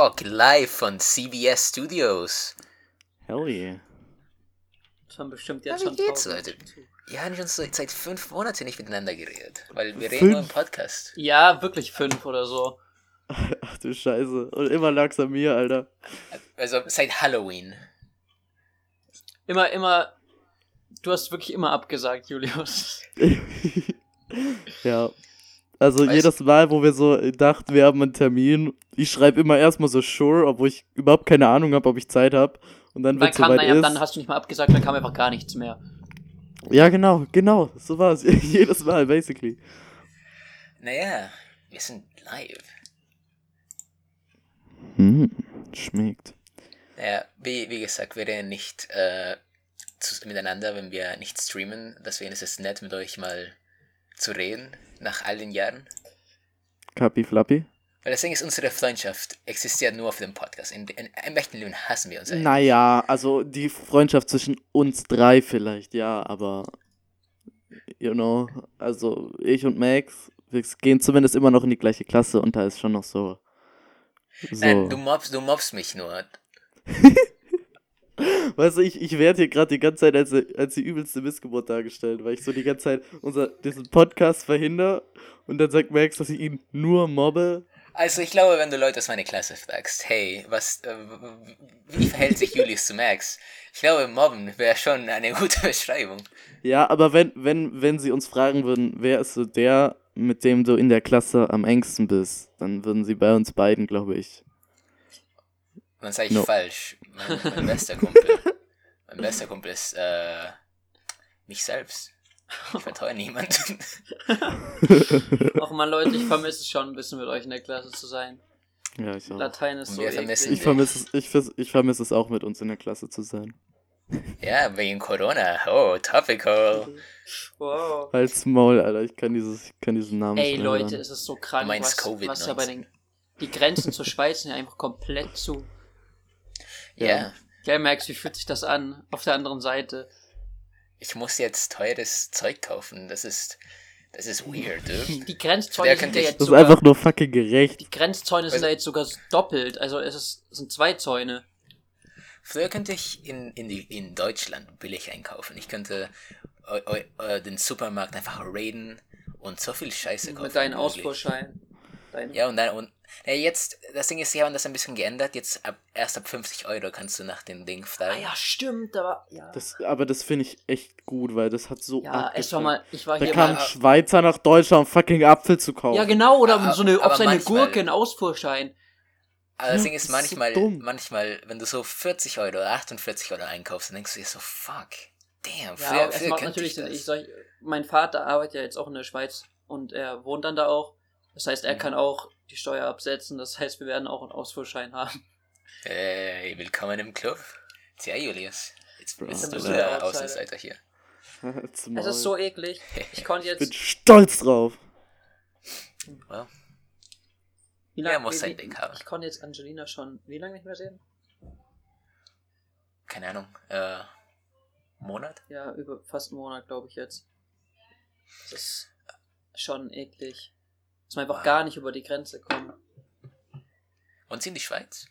Fuck live von CBS Studios. Hell yeah. Das haben bestimmt Ja, jetzt wie schon geht's, tausend Leute? Wir haben schon seit, seit fünf Monaten nicht miteinander geredet, weil wir reden Fünf? nur im Podcast. Ja, wirklich fünf oder so. Ach du Scheiße. Und immer lag's an mir, Alter. Also seit Halloween. Immer, immer. Du hast wirklich immer abgesagt, Julius. ja. Also Weißt- jedes Mal, wo wir so dachten, wir haben einen Termin, ich schreibe immer erstmal so sure, obwohl ich überhaupt keine Ahnung habe, ob ich Zeit habe. Und dann, kam, soweit naja, ist. dann hast du nicht mal abgesagt, dann kam einfach gar nichts mehr. ja, genau, genau. So war es. jedes Mal, basically. Naja, wir sind live. Hm, schmeckt. Naja, wie, wie gesagt, wir reden nicht äh, zu, miteinander, wenn wir nicht streamen. Deswegen ist es nett, mit euch mal zu reden, nach all den Jahren. Kapi Flappi? Weil das Ding ist, unsere Freundschaft existiert nur auf dem Podcast. In, in, Im echten Leben hassen wir uns eigentlich. Naja, also die Freundschaft zwischen uns drei vielleicht, ja, aber you know, also ich und Max, wir gehen zumindest immer noch in die gleiche Klasse und da ist schon noch so. so. Nein, du mobst, du mobst mich nur. Weißt du, ich, ich werde hier gerade die ganze Zeit als, als die übelste Missgeburt dargestellt, weil ich so die ganze Zeit unser, diesen Podcast verhindere und dann sagt Max, dass ich ihn nur mobbe. Also ich glaube, wenn du Leute aus meiner Klasse fragst, hey, was, äh, wie verhält sich Julius zu Max? Ich glaube, Mobben wäre schon eine gute Beschreibung. Ja, aber wenn, wenn, wenn sie uns fragen würden, wer ist so der, mit dem du in der Klasse am engsten bist, dann würden sie bei uns beiden, glaube ich. Dann sage ich No. falsch. Mein, mein bester Kumpel. Mein bester Kumpel ist äh, mich selbst. Ich vertraue niemanden. Ach man, Leute, ich vermisse es schon ein bisschen mit euch in der Klasse zu sein. Ja, ich auch. Latein ist so vermissen. Ich vermisse es, ich, ich vermisse es auch, mit uns in der Klasse zu sein. ja, wegen Corona. Oh, topical. Wow. Als Maul, Alter, ich kann, dieses, ich kann diesen Namen Ey nicht mehr Leute, es ist so krank, was, Covid-19. was ja bei den... Die Grenzen zur Schweiz sind ja einfach komplett zu. Ja. Gell, Max, wie fühlt sich das an? Auf der anderen Seite. Ich muss jetzt teures Zeug kaufen. Das ist, das ist weird, dude. Die Grenzzäune sind ja jetzt Das ist sogar... einfach nur fucking gerecht. Die Grenzzäune sind Also- ja jetzt sogar doppelt. Also es, ist, es sind zwei Zäune. Früher könnte ich in, in, die, in Deutschland billig einkaufen. Ich könnte eu, eu, eu, den Supermarkt einfach raiden und so viel Scheiße kaufen. Mit deinen. Ausfuhrschein. Dein, Ja, und dann, und ja, jetzt, das Ding ist, sie haben das ein bisschen geändert. Jetzt ab, erst ab 50 Euro kannst du nach dem Ding Ah fragen. ja, stimmt, aber... Ja, Das, aber das finde ich echt gut, weil das hat so. ja war abgefuckt. mal... Ich war Da hier kam mal... ein Schweizer nach Deutschland, um fucking Apfel zu kaufen. Ja, genau, oder Aber- so eine, aber seine manchmal- Gurke einen Ausfuhrschein. Aber das Ja, Ding ist, ist so manchmal, dumm. manchmal, wenn du so 40 Euro oder 48 Euro einkaufst, dann denkst du dir so, fuck, damn, Ja, früher, es früher macht könnte natürlich ich das. Ich soll, mein Vater arbeitet ja jetzt auch in der Schweiz und er wohnt dann da auch. Das heißt, er Mhm. kann auch die Steuer absetzen. Das heißt, wir werden auch einen Ausfuhrschein haben. Hey, willkommen im Club. Tja, Julius, jetzt bist du der. Außenseiter hier. Es ist so eklig. Ich konnte Ich bin jetzt. stolz drauf. Well, Wie er lang- muss wie- sein Ding haben. Ich konnte jetzt Angelina schon wie lange nicht mehr sehen? keine Ahnung, äh, Monat? Ja, über fast einen Monat, glaube ich jetzt. Das ist schon eklig. Dass man einfach gar nicht über die Grenze kommt. Und sie in die Schweiz?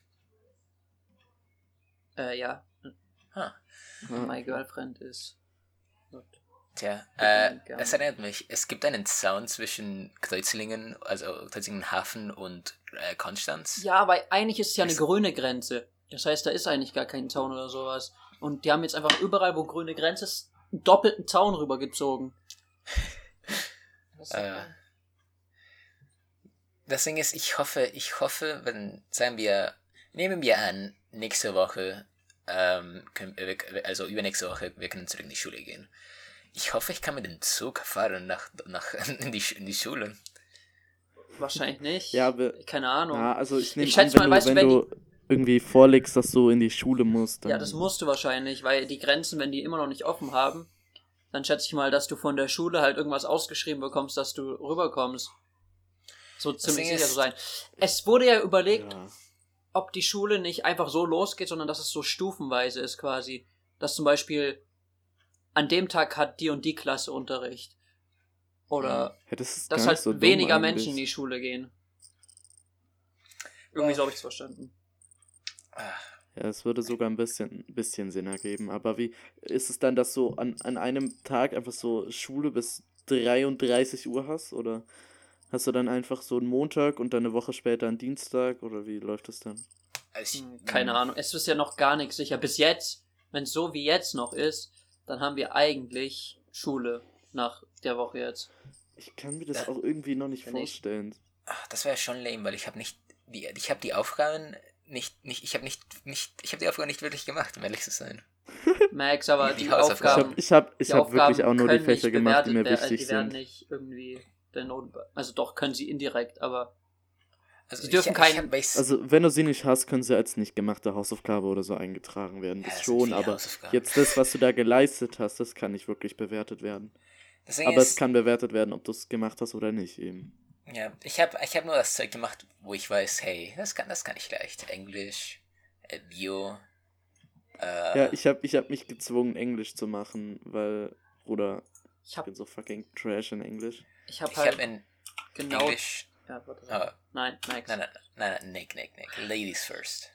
Äh, ja. Ah, My girlfriend ist. not. tja, äh, es erinnert mich, es gibt einen Zaun zwischen Kreuzlingen, also Kreuzlingen Hafen und äh, Konstanz. Ja, aber eigentlich ist es ja eine grüne Grenze. Das heißt, da ist eigentlich gar kein Zaun oder sowas. Und die haben jetzt einfach überall, wo grüne Grenze ist, einen doppelten Zaun rübergezogen. Das ist Äh, Das Ding ist, ich hoffe, ich hoffe, wenn, sagen wir, nehmen wir an, nächste Woche, ähm, können, wir, also übernächste Woche, wir können zurück in die Schule gehen. Ich hoffe, ich kann mit dem Zug fahren nach, nach in, die, in die Schule. wahrscheinlich nicht. Ja, aber- Keine Ahnung. Ja, also ich nehme Ich an, schätze wenn, mal, du, weißt wenn wenn du irgendwie vorlegst, dass du in die Schule musst, dann Ja, das musst du wahrscheinlich, weil die Grenzen, wenn die immer noch nicht offen haben, dann schätze ich mal, dass du von der Schule halt irgendwas ausgeschrieben bekommst, dass du rüberkommst. So ziemlich sicher zu sein. Es wurde ja überlegt, Ja. ob die Schule nicht einfach so losgeht, sondern dass es so stufenweise ist quasi. Dass zum Beispiel an dem Tag hat die und die Klasse Unterricht. Oder Ja, dass halt so weniger eigentlich. Menschen in die Schule gehen. Irgendwie so habe ich es verstanden. Ja, es würde sogar ein bisschen, ein bisschen Sinn ergeben. Aber wie ist es dann, dass du an, an einem Tag einfach so Schule bis 33 Uhr hast? Oder hast du dann einfach so einen Montag und dann eine Woche später einen Dienstag? Oder wie läuft das dann? Also ich, Keine Ahnung. Es ist ja noch gar nichts sicher. Bis jetzt, wenn es so wie jetzt noch ist, dann haben wir eigentlich Schule nach der Woche jetzt. Ich kann mir das auch irgendwie noch nicht Wenn ich- vorstellen. Ach, das wäre schon lame, weil ich habe nicht die, ich habe die Aufgaben nicht, nicht, ich habe nicht, nicht, ich habe die Aufgaben nicht wirklich gemacht, um ehrlich zu sein. Max, aber Die die, Hausaufgaben. Ich habe ich hab, Aufgaben, ich hab wirklich auch nur die Fächer gemacht, die mir wichtig Die werden sind. nicht irgendwie der Noten, also doch können sie indirekt, aber Also Sie dürfen ich, keinen- ich hab, weiß, Also, wenn du sie nicht hast, können sie als nicht gemachte Hausaufgabe oder so eingetragen werden. Ja, Das das schon, aber jetzt das, was du da geleistet hast, das kann nicht wirklich bewertet werden. Deswegen Aber ist, es kann bewertet werden, ob du es gemacht hast oder nicht eben. ja, ich habe ich hab nur das Zeug gemacht, wo ich weiß, hey, das kann, das kann ich leicht. Englisch, äh, Bio, äh, Ja, ich habe ich hab mich gezwungen, Englisch zu machen, weil, Bruder, ich ich habe bin so fucking trash in Englisch. Ich hab ich halt habe in genau. Englisch, Ja, warte. oh, Nein, Max. nein, nein, nein, nein, Nick, Nick, Nick, Ladies first.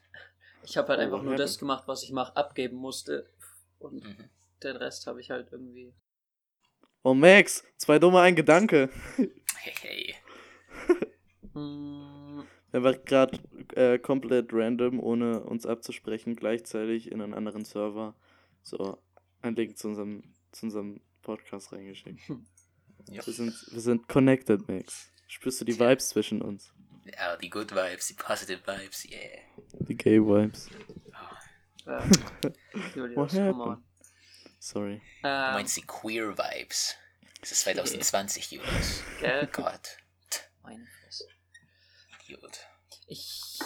Ich habe halt Oh, einfach nur das gemacht, was ich mach, abgeben musste. Und Mhm. den Rest habe ich halt irgendwie. Oh, Max, zwei dumme, ein Gedanke. Hey, hey. Hm, Er war gerade äh, komplett random, ohne uns abzusprechen, gleichzeitig in einen anderen Server so ein Link zu unserem, zu unserem Podcast reingeschickt. Ja. Wir sind, wir sind connected, Max. Spürst du die Vibes zwischen uns? Ah, die good vibes, die positive vibes, yeah. Die Gay Vibes. äh, Julius, What come happened? on. Sorry. Du Ähm, meinst die queer vibes. Es ist 2020, Julius. gell? Gott. Meine Fresse. Gut. Ich.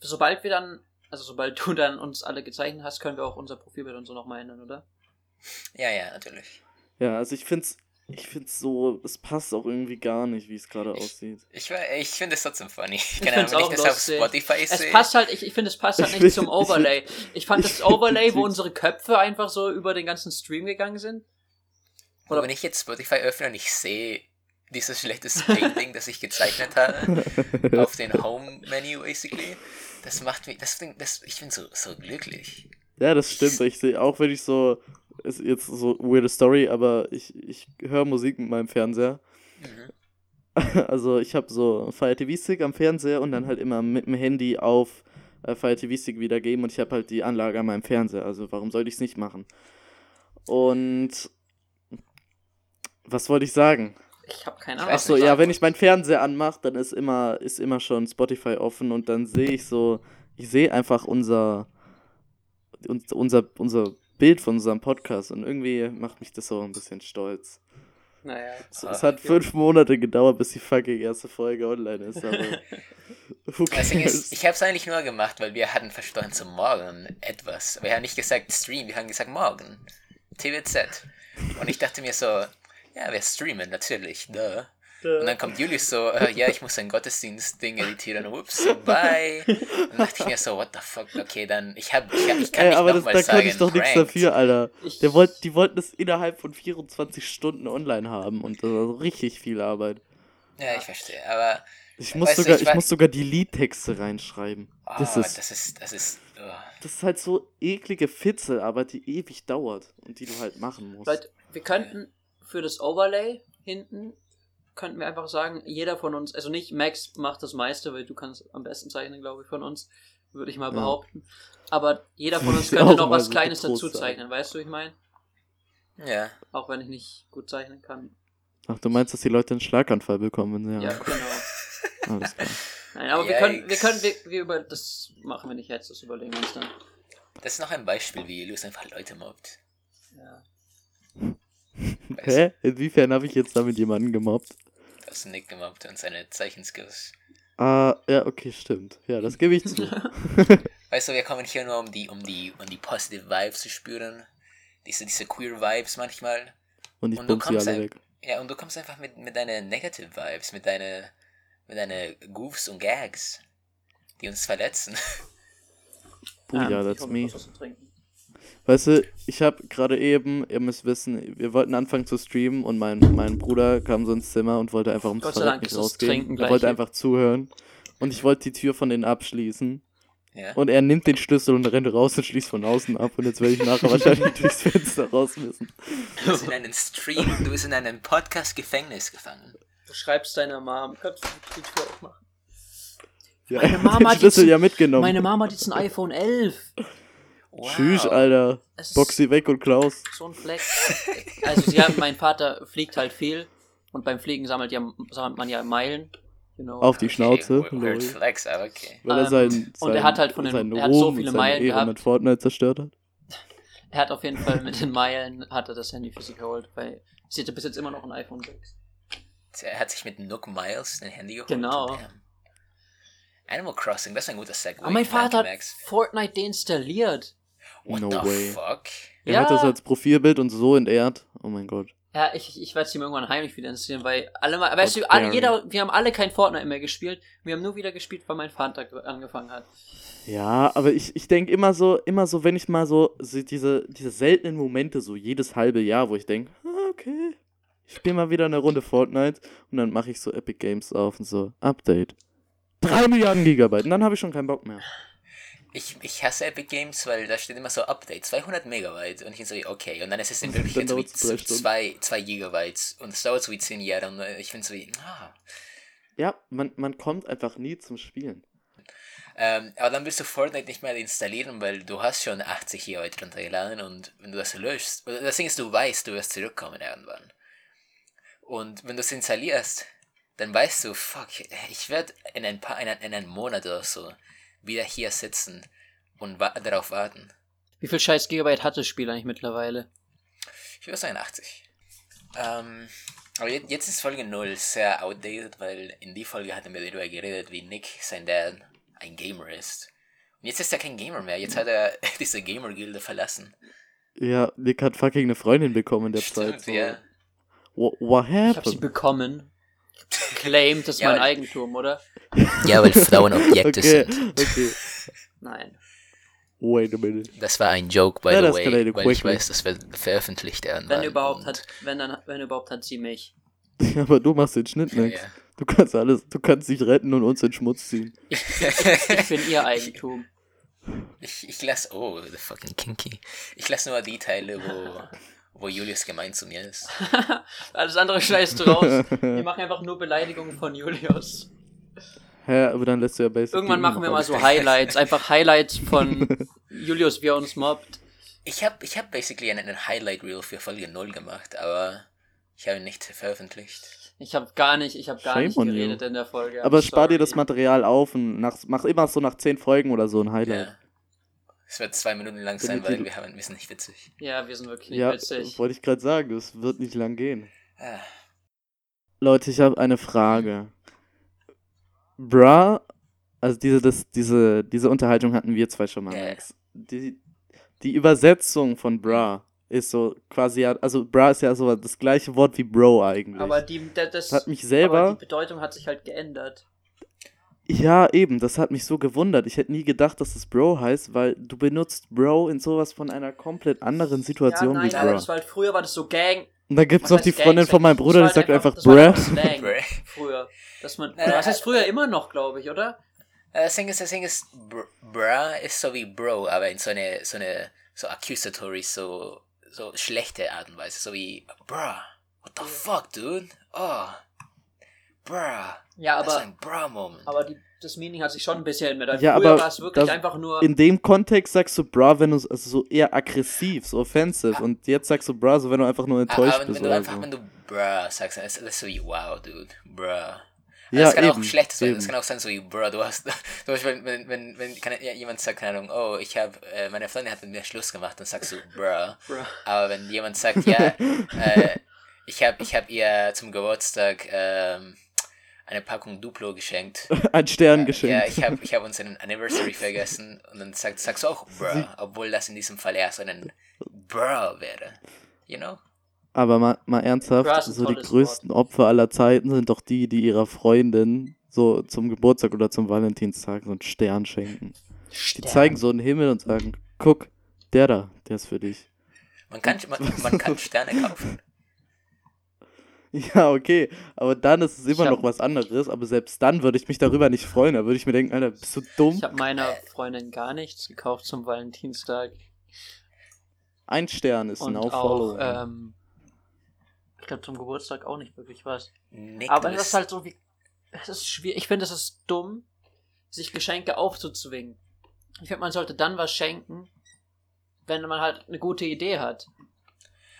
Sobald wir dann. Also sobald du dann uns alle gezeichnet hast, können wir auch unser Profilbild und so nochmal ändern, oder? Ja, ja, natürlich. Ja, also ich find's, ich find's so, es passt auch irgendwie gar nicht, wie es gerade aussieht. Ich, ich finde es trotzdem funny. Ich find's wenn auch ich das auf lustig. Spotify Es sehe. passt halt, ich, ich finde, es passt halt Ich nicht zum Overlay. Ich fand ich das Overlay, wo unsere Köpfe einfach so über den ganzen Stream gegangen sind. Oder wenn ich jetzt Spotify öffne und ich sehe dieses schlechte Painting, das ich gezeichnet habe, auf den Home-Menu basically, das macht mich, das, das ich bin so, so glücklich. Ja, das stimmt. Ich sehe, auch wenn ich so, ist jetzt so weirde Story, aber ich, ich höre Musik mit meinem Fernseher. Mhm. Also ich habe so Fire TV Stick am Fernseher und dann halt immer mit dem Handy auf äh, Fire TV Stick wiedergeben und ich habe halt die Anlage an meinem Fernseher. Also warum sollte ich es nicht machen? Und was wollte ich sagen? Ich habe keine Ahnung. Achso, ja, wenn ich meinen Fernseher anmache, dann ist immer, ist immer schon Spotify offen und dann sehe ich so, ich sehe einfach unser, uns- unser, unser Bild von unserem Podcast und irgendwie macht mich das so ein bisschen stolz. Naja. Es, Ah, es hat ja. fünf Monate gedauert, bis die fucking erste Folge online ist, aber cares? ist, ich habe es eigentlich nur gemacht, weil wir hatten versprochen zum Morgen etwas. Wir haben nicht gesagt Stream, wir haben gesagt Morgen. TWZ. Und ich dachte mir so, ja, wir streamen, natürlich, duh. Und dann kommt Julius so, äh, ja, ich muss ein Gottesdienst-Ding editieren, ups, bye. Und dann dachte ich mir so, what the fuck, okay, dann, ich hab, ich, hab, ich kann Ey, nicht aber das, da sagen, kann ich doch nichts dafür, Alter. Der wollt, die wollten es innerhalb von 24 Stunden online haben und das war richtig viel Arbeit. Ja, ich verstehe, aber, Ich muss Weißt du, sogar, ich ich muss sogar die Liedtexte reinschreiben. oh, das ist, das ist, das ist, oh. das ist halt so eklige Fitzelarbeit, die ewig dauert und die du halt machen musst. Leute, wir könnten für das Overlay hinten, könnten wir einfach sagen, jeder von uns, also nicht Max macht das meiste, weil du kannst am besten zeichnen, glaube ich, von uns, würde ich mal Ja. behaupten. Aber jeder von uns könnte noch was so Kleines dazu zeichnen, weißt du, ich meine? ja. Auch wenn ich nicht gut zeichnen kann. Ach, du meinst, dass die Leute einen Schlaganfall bekommen, wenn sie Ja, haben? genau. Alles klar. Nein, aber wir können, wir Yikes. können, wir, wir über, das machen wir nicht jetzt, das überlegen wir uns dann. Das ist noch ein Beispiel, wie Julius einfach Leute mobbt. Ja. Hä? Inwiefern habe ich jetzt damit jemanden gemobbt? Du hast Nick gemobbt und seine Zeichenskills. Ah, ja, okay, stimmt. Ja, das gebe ich zu. Weißt du, wir kommen hier nur, um die, um die, um die positive Vibes zu spüren. Diese, diese queer Vibes manchmal. Und ich Und du bumse sie kommst alle weg. Ja, und du kommst einfach mit, mit deinen negative Vibes, mit deinen mit deine Goofs und Gags, die uns verletzen. Buja, Ähm, ich that's hol mir me. Weißt du, ich habe gerade eben, ihr müsst wissen, wir wollten anfangen zu streamen und mein, mein Bruder kam so ins Zimmer und wollte einfach ums Gott sei Dank nicht rausgehen. Er wollte hier. einfach zuhören. Und ich wollte die Tür von denen abschließen. Ja. Und er nimmt den Schlüssel und rennt raus und schließt von außen ab. Und jetzt werde ich nachher wahrscheinlich durchs Fenster raus müssen. Du bist in einem Stream, du bist in einem Podcast-Gefängnis gefangen. Du schreibst deiner Mom. Kannst du die Tür aufmachen? Ja, Meine Mama hat den hat Schlüssel jetzt- ja mitgenommen. Meine Mama hat jetzt ein iPhone 11. Wow. Tschüss, Alter. Box sie weg und Klaus. so ein Fleck. Also sie haben, mein Vater fliegt halt viel. Und beim Fliegen sammelt, ja, sammelt man ja Meilen. Genau. Auf die Okay, Schnauze. weird flex, aber okay. Weil er Ähm, sein, und er sein, hat halt von den- er hat so viele Meilen Ehre gehabt. mit Fortnite zerstört hat. Er hat auf jeden Fall mit den Meilen hat er das Handy für sich geholt, weil sie hatte bis jetzt immer noch ein iPhone 6. Er hat sich mit Nook Miles ein Handy geholt. Genau. Damn. Animal Crossing, das ist ein guter Segway. Aber mein Vater hat Max. Fortnite deinstalliert. What No the way. fuck? Er Ja. hat das als Profilbild und so entehrt. Oh mein Gott. Ja, ich, ich werde es ihm irgendwann heimlich wieder installieren, weil alle mal, weißt du, alle, jeder, wir haben alle kein Fortnite mehr gespielt. Wir haben nur wieder gespielt, weil mein Vater ge- angefangen hat. Ja, aber ich, ich denke immer so, immer so, wenn ich mal so, so diese, diese seltenen Momente, so jedes halbe Jahr, wo ich denke, okay, ich spiele mal wieder eine Runde Fortnite und dann mache ich so Epic Games auf und so, Update. Drei Milliarden Gigabyte und dann habe ich schon keinen Bock mehr. Ich, ich hasse Epic Games, weil da steht immer so Update, 200 Megabyte. Und ich so, okay. Und dann ist es in Wirklichkeit so wie dauert's drei Stunden. 2 zwei Gigabytes. Und es dauert so wie 10 Jahre. Und ich finde so wie, ah. Ja, man, man kommt einfach nie zum Spielen. Ähm, aber dann willst du Fortnite nicht mehr installieren, weil du hast schon 80 Gigabyte runtergeladen und wenn du das löschst, oder das Ding ist, du weißt, du wirst zurückkommen irgendwann. Und wenn du es installierst, dann weißt du, fuck, ich werde in ein paar, in, ein, in einem Monat oder so wieder hier sitzen und wa darauf warten. Wie viel scheiß Gigabyte hat das Spiel eigentlich mittlerweile? Ich würde sagen 80. Ähm, aber jetzt, jetzt ist Folge 0 sehr outdated, weil in die Folge hatten wir darüber geredet, wie Nick, sein Dad, ein Gamer ist. Und jetzt ist er kein Gamer mehr. Jetzt hat er diese Gamer-Gilde verlassen. Ja, Nick hat fucking eine Freundin bekommen in der Zeit. Stimmt, So. ja. What, what Ich habe sie happened? bekommen. Claimed, das ist Ja, mein Eigentum, oder? Ja, weil Frauen Objekte Okay, sind. okay. Nein. Wait a minute. Das war ein Joke, by Ja, the way, weil ich quickly. weiß, das wird veröffentlicht werden. Wenn überhaupt hat, wenn dann, wenn überhaupt hat sie mich. Aber du machst den Schnitt, Max. ja. Du kannst alles, du kannst dich retten und uns in den Schmutz ziehen. Ich bin ihr Eigentum. Ich, ich lasse, oh, the fucking kinky. Ich lasse nur die Teile, wo, wo Julius gemein zu mir ist. Alles andere scheißt du raus. Wir machen einfach nur Beleidigungen von Julius. Hä, aber dann lässt du ja Basic Irgendwann machen wir mal so Highlights. Einfach Highlights von Julius, wie er uns mobbt. Ich habe ich hab basically einen, Highlight Reel für Folge 0 gemacht, aber ich habe ihn nicht veröffentlicht. Ich habe gar nicht, ich habe gar Shame nicht on you. geredet in der Folge. Aber I'm spar dir das sorry. Material auf und nach, mach immer so nach 10 Folgen oder so ein Highlight. Ja. Es wird zwei Minuten lang sein, weil wir, haben, wir sind nicht witzig. Ja, wir sind wirklich nicht Ja, witzig. wollte ich gerade sagen, das wird nicht lang gehen. Ah, Leute, ich habe eine Frage. Bra, also diese, das, diese, diese Unterhaltung hatten wir zwei schon mal, Ja. Max. Die, die Übersetzung von Bra ist so quasi, ja- also Bra ist ja so das gleiche Wort wie Bro eigentlich. Aber die, da- das, das hat mich aber selber, die Bedeutung hat sich halt geändert. Ja eben, das hat mich so gewundert. Ich hätte nie gedacht, dass es Bro heißt, weil du benutzt Bro in sowas von einer komplett anderen Situation ja, wie nein, Bra. das war halt früher war das so Gang. Und da gibt es noch die Gang? Freundin Das von meinem Bruder, die halt sagt einfach das einfach Slang Bruh. früher. Dass man, was nein, heißt früher immer noch, glaube ich, oder? Äh, Das Ding ist, das Ding ist, br bra ist so wie Bro, aber in so eine, so eine, so accusatory, so, so schlechte Art und Weise, so wie, bra, what the fuck, dude? Oh, bra, Ja, das ist aber, ein bra-Moment. aber die, das Meaning hat sich schon ein bisschen geändert. Ja, früher aber war es wirklich das- einfach nur. In dem Kontext sagst du Bra, wenn du also so eher aggressiv, so offensive. Und jetzt sagst du Bra, so wenn du einfach nur Ah, enttäuscht aber wenn, bist wenn du oder einfach, so. wenn du bra sagst, dann ist das so wie, wow, dude, bra. Ja, das kann auch eben, schlecht sein. eben. Das kann auch sein, so wie, bro, du hast, zum Beispiel, wenn, wenn, wenn kann, ja, jemand sagt, keine Ahnung, oh, ich habe, äh, meine Freundin hat mit mir Schluss gemacht, dann sagst du, bro. Bruh. Aber wenn jemand sagt, ja, äh, ich habe ich hab ihr zum Geburtstag ähm, eine Packung Duplo geschenkt. Ein Stern Äh, geschenkt. Ja, ich habe ich hab uns einen Anniversary vergessen und dann sag, sagst du auch, bro, obwohl das in diesem Fall eher so ein bro wäre. You know? Aber mal, mal ernsthaft, so die größten Opfer aller Zeiten sind doch die, die ihrer Freundin so zum Geburtstag oder zum Valentinstag so einen Stern schenken. Die Stern. zeigen so einen Himmel und sagen, guck, der da, der ist für dich. Man kann, man, man kann Sterne kaufen. Ja, okay, aber dann ist es immer hab- noch was anderes, aber selbst dann würde ich mich darüber nicht freuen, da würde ich mir denken, Alter, bist du dumm? Ich habe meiner Freundin gar nichts gekauft zum Valentinstag. Ein Stern ist Und auch, follow. ähm, ich glaube zum Geburtstag auch nicht wirklich was. Nick, Aber das ist halt so wie. Es ist schwierig. Ich finde, es ist dumm, sich Geschenke aufzuzwingen. Ich finde, man sollte dann was schenken, wenn man halt eine gute Idee hat.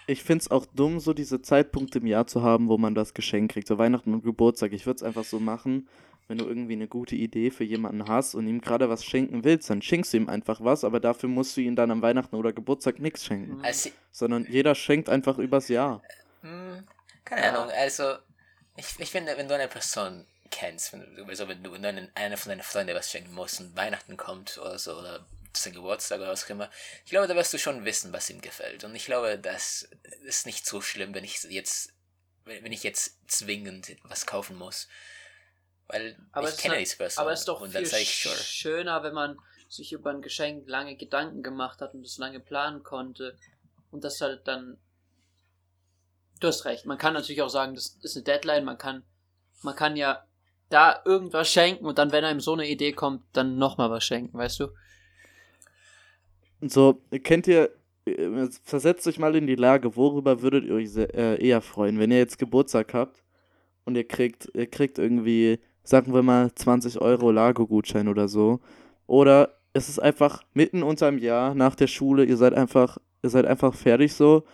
Ich finde es auch dumm, so diese Zeitpunkte im Jahr zu haben, wo man das Geschenk kriegt. So Weihnachten und Geburtstag. Ich würde es einfach so machen, wenn du irgendwie eine gute Idee für jemanden hast und ihm gerade was schenken willst, dann schenkst du ihm einfach was, aber dafür musst du ihm dann am Weihnachten oder Geburtstag nichts schenken. Mhm. Also, Sondern jeder schenkt einfach übers Jahr. Hm, keine. Ahnung, also ich, ich finde, wenn du eine Person kennst, wenn du, also wenn du einer von deinen Freunden was schenken musst und Weihnachten kommt oder so, oder sein Geburtstag oder was auch immer, ich glaube, da wirst du schon wissen, was ihm gefällt. Und ich glaube, das ist nicht so schlimm, wenn ich jetzt, wenn ich jetzt zwingend was kaufen muss. Weil Aber ich kenne halt- diese Person. Aber es ist doch viel sure. schöner, wenn man sich über ein Geschenk lange Gedanken gemacht hat und es lange planen konnte. Und das halt dann. Du hast recht. Man kann natürlich auch sagen, das ist eine Deadline. Man kann, man kann ja da irgendwas schenken und dann, wenn einem so eine Idee kommt, dann nochmal was schenken, weißt du? So, kennt ihr, äh, versetzt euch mal in die Lage, worüber würdet ihr euch äh, eher freuen, wenn ihr jetzt Geburtstag habt und ihr kriegt, ihr kriegt irgendwie, sagen wir mal, 20 Euro Lago-Gutschein oder so. Oder es ist einfach mitten unterm Jahr nach der Schule, ihr seid einfach, ihr seid einfach fertig so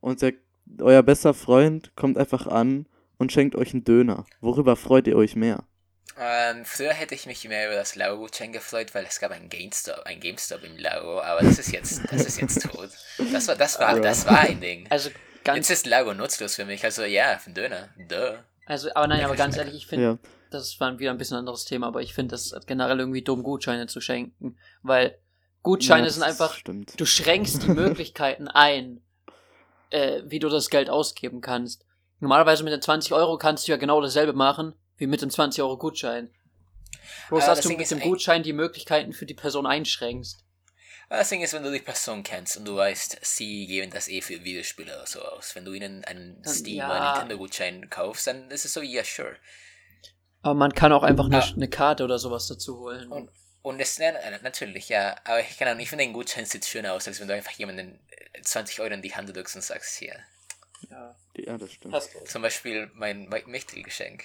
und der, euer bester Freund kommt einfach an und schenkt euch einen Döner. Worüber freut ihr euch mehr? Ähm, früher hätte ich mich mehr über das Lago-Gutschein gefreut, weil es gab ein GameStop, ein GameStop im Lago, aber das ist jetzt, das ist jetzt tot. Das war, das war, das war ein Ding. Also ganz. Jetzt ist Lago nutzlos für mich, also ja, für einen Döner, duh. Also, aber nein, aber ganz ehrlich, ich finde, Ja. das war wieder ein bisschen anderes Thema, aber ich finde das generell irgendwie dumm, Gutscheine zu schenken. Weil Gutscheine Ja, sind einfach. Stimmt. Du schränkst die Möglichkeiten ein, äh, wie du das Geld ausgeben kannst. Normalerweise mit den 20 Euro kannst du ja genau dasselbe machen, wie mit dem 20 Euro Gutschein. Bloß, dass das du mit dem ein- Gutschein die Möglichkeiten für die Person einschränkst. Aber das Ding ist, wenn du die Person kennst und du weißt, sie geben das eh für Videospiele oder so aus. Wenn du ihnen einen Steam- ja. oder Nintendo-Gutschein kaufst, dann ist es so, ja, sure. Aber man kann auch einfach eine, Ah. eine Karte oder sowas dazu holen. Und, und es, natürlich, ja, aber ich kann auch nicht, ich finde, ein Gutschein sieht schöner aus, als wenn du einfach jemanden äh, 20 Euro in die Hand drückst und sagst, hier. ja, Ja, das stimmt. Zum Beispiel mein Mike Michtel-Geschenk.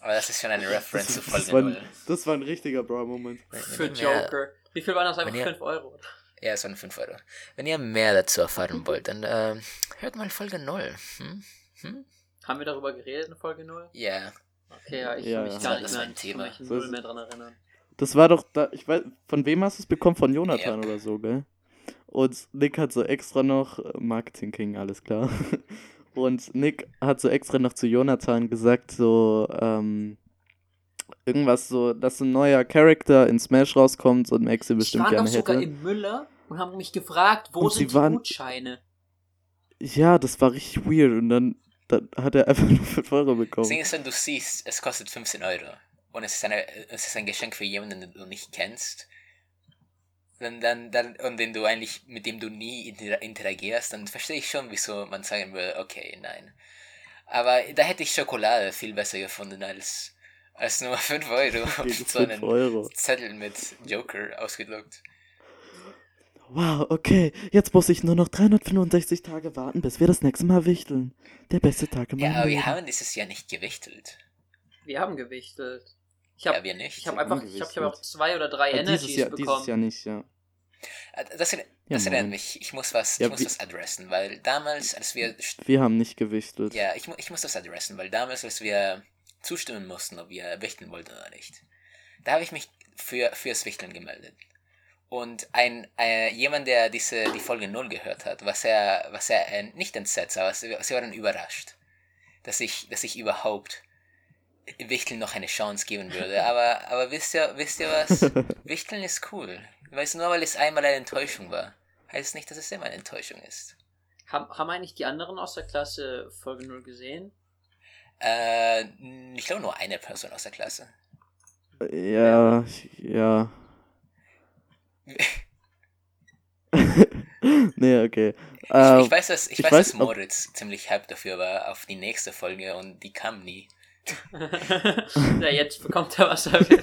Aber das ist schon eine Reference zu Das Folge war, 0. ein, das war ein richtiger Bra-Moment. Für Joker. Wie viel waren das? Einfach wenn ihr- 5 Euro. Ja, es waren 5 Euro. Wenn ihr mehr dazu erfahren wollt, dann ähm, hört mal Folge 0. Hm? Hm? Haben wir darüber geredet in Folge 0? Ja. Okay, ja, ich Ja, kann mich gar Das nicht war mehr ein an Thema. ich null mehr dran erinnern. Das war doch da, ich weiß, von wem hast du es bekommen? Von Jonathan Ja. oder so, gell? Und Nick hat so extra noch, äh, Marketing King, alles klar. Und Nick hat so extra noch zu Jonathan gesagt, so, ähm, irgendwas so, dass ein neuer Charakter in Smash rauskommt und Max ihn Ich bestimmt war gerne doch sogar hätte. im Müller und haben mich gefragt, wo Und sind sie die waren- Gutscheine? Ja, das war richtig weird und dann, dann hat er einfach nur 5 Euro Das bekommen. Ding ist, wenn du siehst, es kostet 15 Euro und es ist, eine, es ist ein Geschenk für jemanden, den du nicht kennst, dann, dann, dann, und den du eigentlich, mit dem du nie inter interagierst, dann verstehe ich schon, wieso man sagen würde, okay, nein. Aber da hätte ich Schokolade viel besser gefunden als, als nur 5 Euro und so 5 einen Euro. Zettel mit Joker ausgedruckt. Wow, okay, jetzt muss ich nur noch 365 Tage warten, bis wir das nächste Mal wichteln. Der beste Tag in Ja, aber Leben. wir haben dieses Jahr nicht gewichtelt. Wir haben gewichtelt. Ich habe Ja, wir nicht. ich hab haben einfach, ich hab, ich hab auch gewichtelt. zwei oder drei Ja, Energies dieses, Jahr, bekommen. dieses Jahr nicht, ja. Äh, Das, das Ja, erinnert mich, ich muss was, Ja, ich muss was adressen, weil damals, als wir Wir haben nicht gewichtelt. Ja, ich, ich muss das adressen, weil damals, als wir zustimmen mussten, ob wir wichteln wollten oder nicht, da habe ich mich für, fürs Wichteln gemeldet. Und ein, äh, jemand, der diese, die Folge 0 gehört hat, was er, was er äh, nicht entsetzt, aber sie, sie waren überrascht, dass ich, dass ich überhaupt Wichteln noch eine Chance geben würde. Aber, aber wisst ihr, wisst ihr was? Wichteln ist cool. Weißt du, nur weil es einmal eine Enttäuschung war, heißt nicht, dass es immer eine Enttäuschung ist. Haben, haben eigentlich die anderen aus der Klasse Folge 0 gesehen? Äh, ich glaube nur eine Person aus der Klasse. Ja, ja. Nee, okay. Ich, Äh, ich weiß, dass, ich ich weiß, weiß, dass ob- Moritz ziemlich hyped dafür war, auf die nächste Folge und die kam nie. ja, jetzt bekommt er was er will.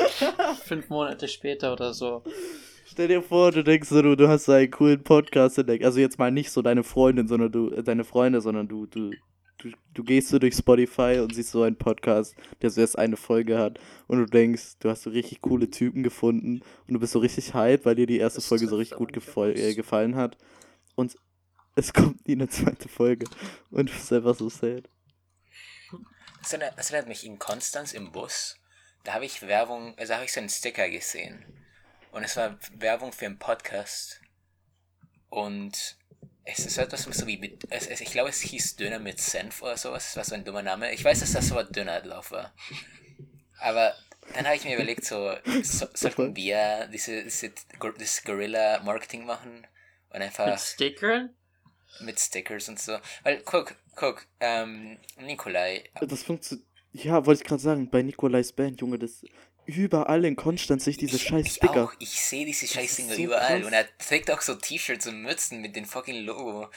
Fünf Monate später oder so. Stell dir vor, du denkst so, du, du hast so einen coolen Podcast entdeckt. Also jetzt mal nicht so deine Freundin, sondern du, äh, deine Freunde, sondern du, du, du, du gehst so durch Spotify und siehst so einen Podcast, der so erst eine Folge hat und du denkst, du hast so richtig coole Typen gefunden und du bist so richtig hype, weil dir die erste Folge so richtig gut äh, gefallen hat und es kommt nie eine zweite Folge und du bist einfach so sad. Das erinnert, das erinnert mich in Konstanz im Bus. Da habe ich Werbung, also habe ich so einen Sticker gesehen. Und es war Werbung für einen Podcast. Und es ist etwas so wie, mit, es, es, ich glaube, es hieß Döner mit Senf oder sowas. Das war so ein dummer Name. Ich weiß, dass das Wort Döner drauf war. Aber dann habe ich mir überlegt, so, so sollten wir diese, diese, das Guerilla-Marketing machen und einfach Mit Stickern? mit Stickers und so. Weil, guck, guck, ähm, Nikolai, Das funktioniert. Ja, wollte ich gerade sagen, bei Nikolais Band, Junge, das überall in Konstanz sich diese ich, scheiß ich Sticker. auch, ich sehe diese scheiß Dinger so überall krass. und er trägt auch so T-Shirts und Mützen mit dem fucking Logo.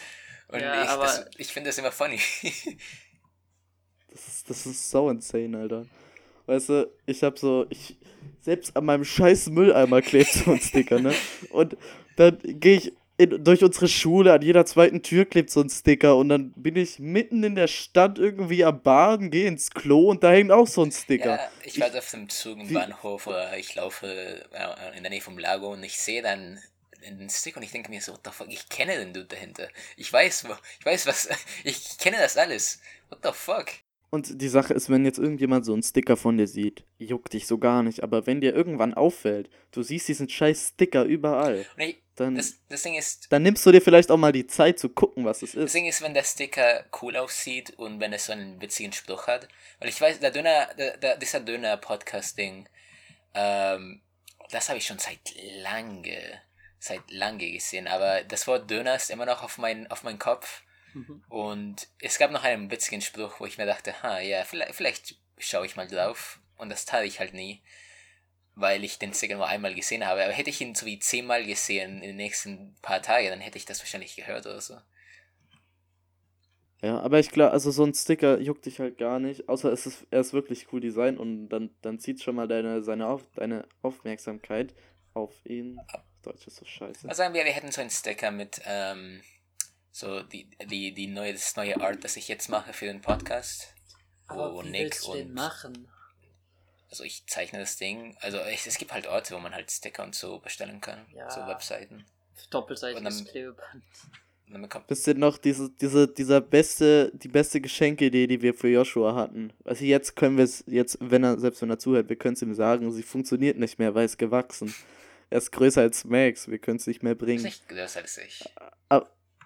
Und Ja, ich, das, ich finde das immer funny. Das ist, das ist so insane, Alter. Weißt du, ich hab so, ich, selbst an meinem scheiß Mülleimer klebt so ein Sticker, ne? Und dann gehe ich in, durch unsere Schule, an jeder zweiten Tür klebt so ein Sticker und dann bin ich mitten in der Stadt irgendwie am Baden, gehe ins Klo und da hängt auch so ein Sticker. ja, ich warte auf dem Zug im Bahnhof oder ich laufe äh, in der Nähe vom Lago und ich sehe dann den Stick und ich denke mir so, what the fuck, ich kenne den Dude dahinter. Ich weiß, ich weiß was, ich kenne das alles. What the fuck? Und die Sache ist, wenn jetzt irgendjemand so einen Sticker von dir sieht, juckt dich so gar nicht, aber wenn dir irgendwann auffällt, du siehst diesen scheiß Sticker überall, ich, dann, das, das ist, dann nimmst du dir vielleicht auch mal die Zeit zu gucken, was es Das ist. Ding ist, wenn der Sticker cool aussieht und wenn es so einen witzigen Spruch hat. Weil ich weiß, der Döner, der, der, dieser Döner-Podcast-Ding, ähm, das habe ich schon seit lange, seit lange gesehen. Aber das Wort Döner ist immer noch auf mein, auf meinen Kopf. Mhm. Und es gab noch einen witzigen Spruch, wo ich mir dachte, ha, ja, vielleicht, vielleicht schaue ich mal drauf. Und das tat ich halt nie, weil ich den Sticker nur einmal gesehen habe. Aber hätte ich ihn so wie zehnmal gesehen in den nächsten paar Tagen, dann hätte ich das wahrscheinlich gehört oder so. Ja, aber ich glaube, also so ein Sticker juckt dich halt gar nicht, außer es ist, er ist wirklich cool design und dann, dann zieht schon mal deine, seine auf, deine Aufmerksamkeit auf ihn. Deutsch ist so scheiße. Also sagen wir, wir hätten so einen Sticker mit ähm, so die, die, die neue, das neue Art, das ich jetzt mache für den Podcast. Aber Wo wie Nick willst du den und machen? also ich zeichne das Ding. Also ich, es gibt halt Orte, wo man halt Sticker und so bestellen kann. Ja. So Webseiten. Doppelseitiges Und dann- Klebeband. Wisst ihr noch, diese, diese, dieser beste, die beste Geschenkidee, die wir für Joshua hatten? Also jetzt können wir es, jetzt, wenn er, selbst wenn er zuhört, wir können es ihm sagen, sie funktioniert nicht mehr, weil es gewachsen. Er ist größer als Max, wir können es nicht mehr ist bringen. nicht größer als ich.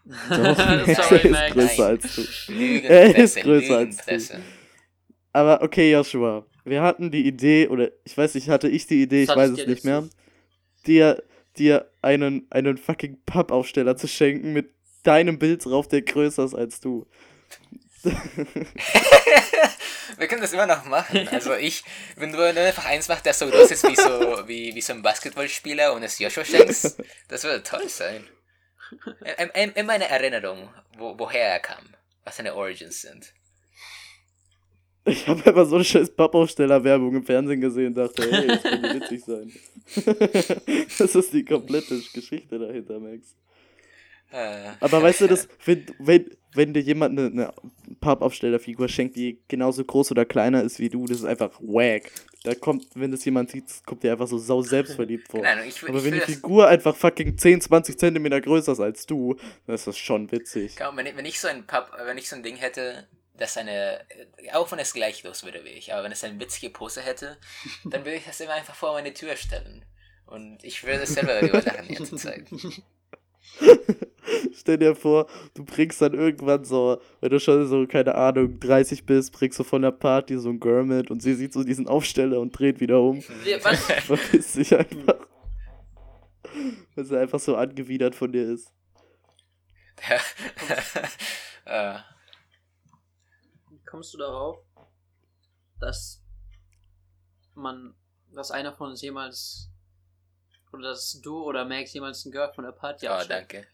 Doch, Sorry, ist Max. größer als du. Er ist größer als du. Aber okay, Joshua, wir hatten die Idee, oder ich weiß nicht, hatte ich die Idee, ich Das weiß es nicht mehr, dir, dir einen, einen fucking Pappaufsteller zu schenken mit deinem Bild drauf, der größer ist als du. wir können das immer noch machen. Also ich, wenn du wenn du einfach eins machst, der so groß ist wie so, wie, wie so ein Basketballspieler und es Joshua schenkst, das würde toll sein. In, in, in meiner Erinnerung, wo, woher er kam, was seine Origins sind. Ich habe einfach so eine scheiß Pappaufsteller-Werbung im Fernsehen gesehen und dachte, hey, das könnte witzig sein. das ist die komplette Geschichte dahinter, Max. Äh, Aber weißt du, das, wenn, wenn, wenn dir jemand eine, eine Pappaufstellerfigur schenkt, die genauso groß oder kleiner ist wie du, das ist einfach wack. Da kommt, wenn das jemand sieht, kommt dir einfach so sau selbstverliebt vor. Nein, ich, Aber ich wenn die Figur einfach fucking 10, 20 Zentimeter größer ist als du, dann ist das schon witzig. Kaum, wenn, ich- wenn ich so ein Pub, wenn ich so ein Ding hätte, das eine, auch wenn es gleich los würde wie ich, aber wenn es eine witzige Pose hätte, dann würde ich das immer einfach vor meine Tür stellen. Und ich würde selber darüber lachen die ganze Zeit. Stell dir vor, du bringst dann irgendwann so, wenn du schon so, keine Ahnung, 30 bist, bringst du von der Party so ein Girl mit und sie sieht so diesen Aufsteller und dreht wieder um. Ja, was? Verpisst sich einfach. Weil sie einfach so angewidert von dir ist. äh, Wie kommst du darauf, dass man, dass einer von uns jemals oder dass du oder Max jemals ein Girl von der Party Oh, abschleppt. danke.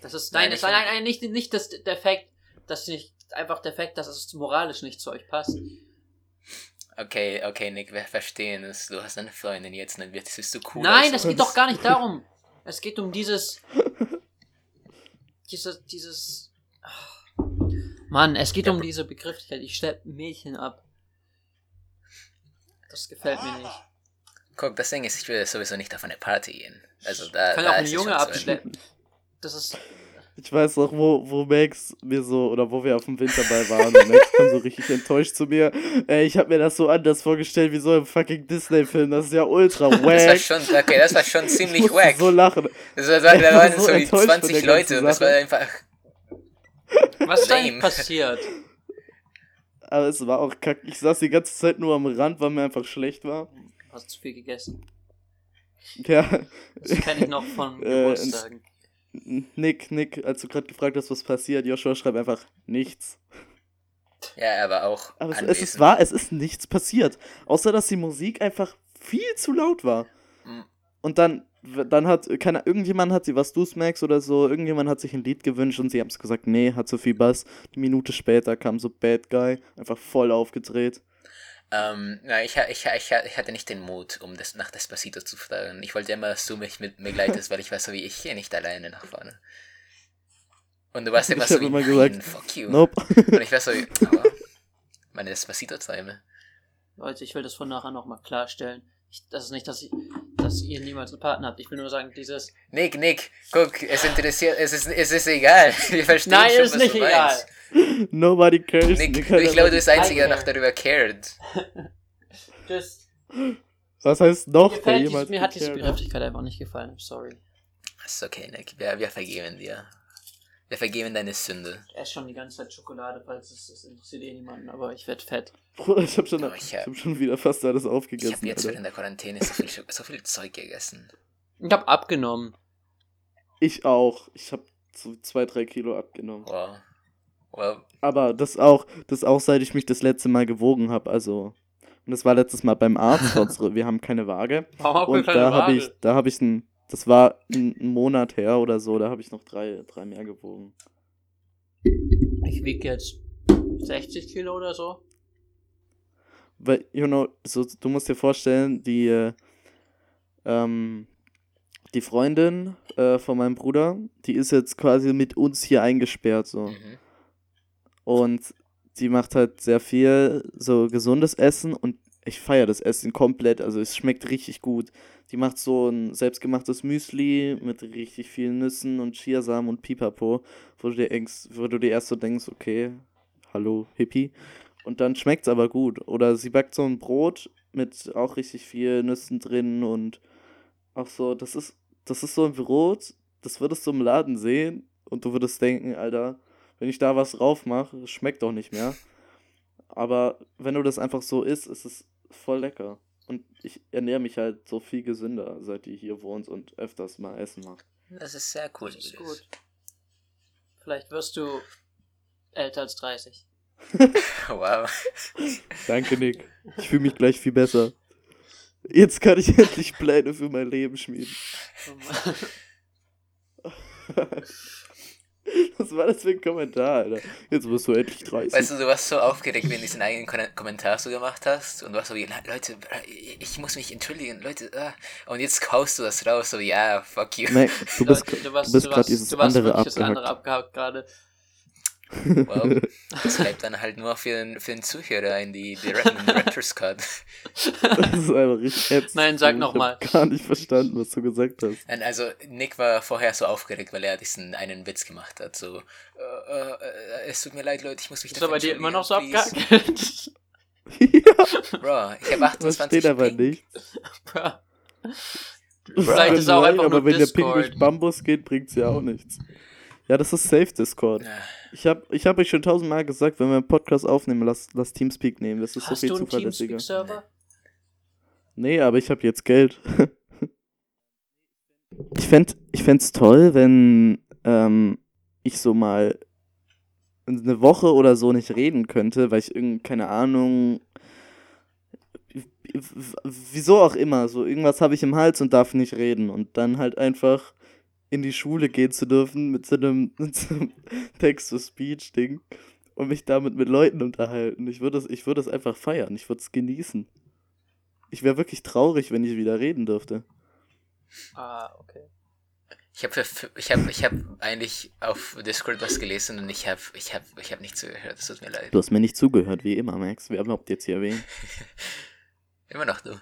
Das ist, Nein, nein, das war nein, nein, nicht, nicht das, der Fakt, dass nicht, einfach der Fakt, dass es moralisch nicht zu euch passt. Okay, okay, Nick, wir verstehen es. Du hast eine Freundin jetzt dann wird- bist du cool. Nein, als es geht doch gar nicht darum. Es geht um dieses. Dieses. dieses ach. Mann, es geht um diese Begrifflichkeit. Ich schlepp Mädchen ab. Das gefällt mir nicht. Guck, das Ding ist, ich will sowieso nicht auf eine Party gehen. Also da. Ich kann da auch einen es Junge so abschleppen. Das ist. Ich weiß noch, wo, wo Max mir so, oder wo wir auf dem Winterball waren, und Max kam so richtig enttäuscht zu mir. Ey, ich hab mir das so anders vorgestellt wie so im fucking Disney-Film. Das ist ja ultra Das war wack. schon, okay, das war schon Ich ziemlich musste wack. so lachen. Das war, da Ich war waren so so wie enttäuscht von 20 der Leute und das war einfach. Was ist eigentlich passiert? Aber es war auch kack. Ich saß die ganze Zeit nur am Rand, weil mir einfach schlecht war. Hast zu viel gegessen. Ja, Das kenne ich noch von Äh, Geburtstagen. Nick, Nick, als du gerade gefragt hast, was passiert, Joshua schreibt einfach nichts. Ja, er war auch. Aber es, es ist wahr, es ist nichts passiert. Außer, dass die Musik einfach viel zu laut war. Mm. Und dann, dann hat, keine, irgendjemand hat sie, was du Max oder so, irgendjemand hat sich ein Lied gewünscht und sie haben es gesagt, nee, hat zu viel Bass. Eine Minute später kam so Bad Guy, einfach voll aufgedreht. Ähm, na, ich, ha- ich, ha- ich, ha- ich hatte nicht den Mut, um das nach Despacito zu fragen. Ich wollte immer, dass du mich mit mir begleitest, weil ich war so wie ich gehe nicht alleine nach vorne. Und du warst immer Ich so wie, immer nein, gesagt, fuck you. Nope. Und ich war so wie, aber meine Despacito-Träume. Leute, ich will das von nachher nochmal klarstellen. Ich, das ist nicht, dass, ich, dass ihr niemals einen Partner habt. Ich will nur sagen, dieses. Nick, Nick, guck, es interessiert, es ist, es ist egal. Wir verstehen Nein, schon, ist was nicht du egal. meinst. Nobody cares. Nick, Nick ich glaube, du bist der Einzige, der noch darüber cared. Just, Was heißt noch? mir, jemals mir hat diese Begrifflichkeit einfach nicht gefallen. I'm sorry. Ist okay, Nick, wir, wir vergeben dir. Wir vergeben deine Sünde. Ich esse schon die ganze Zeit Schokolade, falls es das interessiert eh niemanden, aber ich werd fett. Bruder, ich hab schon, ich ich hab- hab schon wieder fast alles Ich aufgegessen. habe jetzt während der Quarantäne so viel, so viel Zeug gegessen. Ich hab abgenommen. Ich auch. Ich hab so zwei, drei Kilo abgenommen. Wow. Well, Aber das auch, das auch, seit ich mich das letzte Mal gewogen habe. Also, und das war letztes Mal beim Arzt. wir haben keine Waage. Warum Und keine da habe ich, da habe ich ein, das war ein Monat her oder so. Da habe ich noch drei, drei mehr gewogen. Ich wiege jetzt 60 Kilo oder so. Weil, you know, so, du musst dir vorstellen, die, äh, ähm, die Freundin äh, von meinem Bruder, die ist jetzt quasi mit uns hier eingesperrt so. mhm. Und die macht halt sehr viel so gesundes Essen und ich feiere das Essen komplett. Also es schmeckt richtig gut. Die macht so ein selbstgemachtes Müsli mit richtig vielen Nüssen und Chiasamen und Pipapo, wo du dir, denkst, wo du dir erst so denkst, okay, hallo Hippie. Und dann schmeckt's aber gut. Oder sie backt so ein Brot mit auch richtig viel Nüssen drin und auch so, das ist, das ist so ein Brot, das würdest du im Laden sehen und du würdest denken, Alter, wenn ich da was drauf mache, schmeckt doch nicht mehr. Aber wenn du das einfach so isst, ist es voll lecker. Und ich ernähre mich halt so viel gesünder, seit die hier wohnt und öfters mal Essen macht. Das ist sehr cool. Das ist gut. Vielleicht wirst du älter als 30. Wow. Danke, Nick. Ich fühle mich gleich viel besser. Jetzt kann ich endlich Pläne für mein Leben schmieden. Was war das für ein Kommentar, Alter? Jetzt wirst du endlich 30. Weißt du, du warst so aufgeregt, wenn du diesen eigenen Kommentar so gemacht hast und du warst so wie, "Le- Leute, ich muss mich entschuldigen, Leute, ah." und jetzt haust du das raus, so wie, ja, fuck you. Mac, du bist, Leute, du warst- bist du gerade warst- dieses du warst andere wirklich das andere abgehackt. abgehakt gerade. Wow. Das bleibt dann halt nur für den, für den Zuhörer in die den Director's Cut. Das ist einfach richtig ätzend. Nein, sag Ich noch hab mal. gar nicht verstanden, was du gesagt hast. Und also Nick war vorher so aufgeregt, weil er diesen einen Witz gemacht hat. So, äh, äh, es tut mir leid, Leute, ich muss mich Ist er bei dir immer noch so abgehakt? ja, Bro, ich das 28 steht aber nicht. Vielleicht ist auch einfach aber nur wenn der Ping Discord. durch Bambus geht, bringt's ja auch nichts. Ja, das ist Safe Discord. Ich hab, ich hab euch schon tausendmal gesagt, wenn wir einen Podcast aufnehmen, lass, lass Teamspeak nehmen. Das ist so Hast viel du einen. Teamspeak-Server? Nee, aber ich hab jetzt Geld. ich fänd, ich fänd's toll, wenn ähm, ich so mal eine Woche oder so nicht reden könnte, weil ich irgend, keine Ahnung, wieso auch immer, so irgendwas habe ich im Hals und darf nicht reden und dann halt einfach in die Schule gehen zu dürfen mit so einem, so einem Text-to-Speech-Ding und mich damit mit Leuten unterhalten. Ich würde es ich würd einfach feiern, ich würde es genießen. Ich wäre wirklich traurig, wenn ich wieder reden dürfte. Ah, okay. Ich habe ich hab, ich hab eigentlich auf Discord was gelesen und ich habe ich hab, ich hab nicht zugehört. Es tut mir leid. Du hast mir nicht zugehört, wie immer, Max. Wer überhaupt jetzt hier erwähnt? Immer noch du.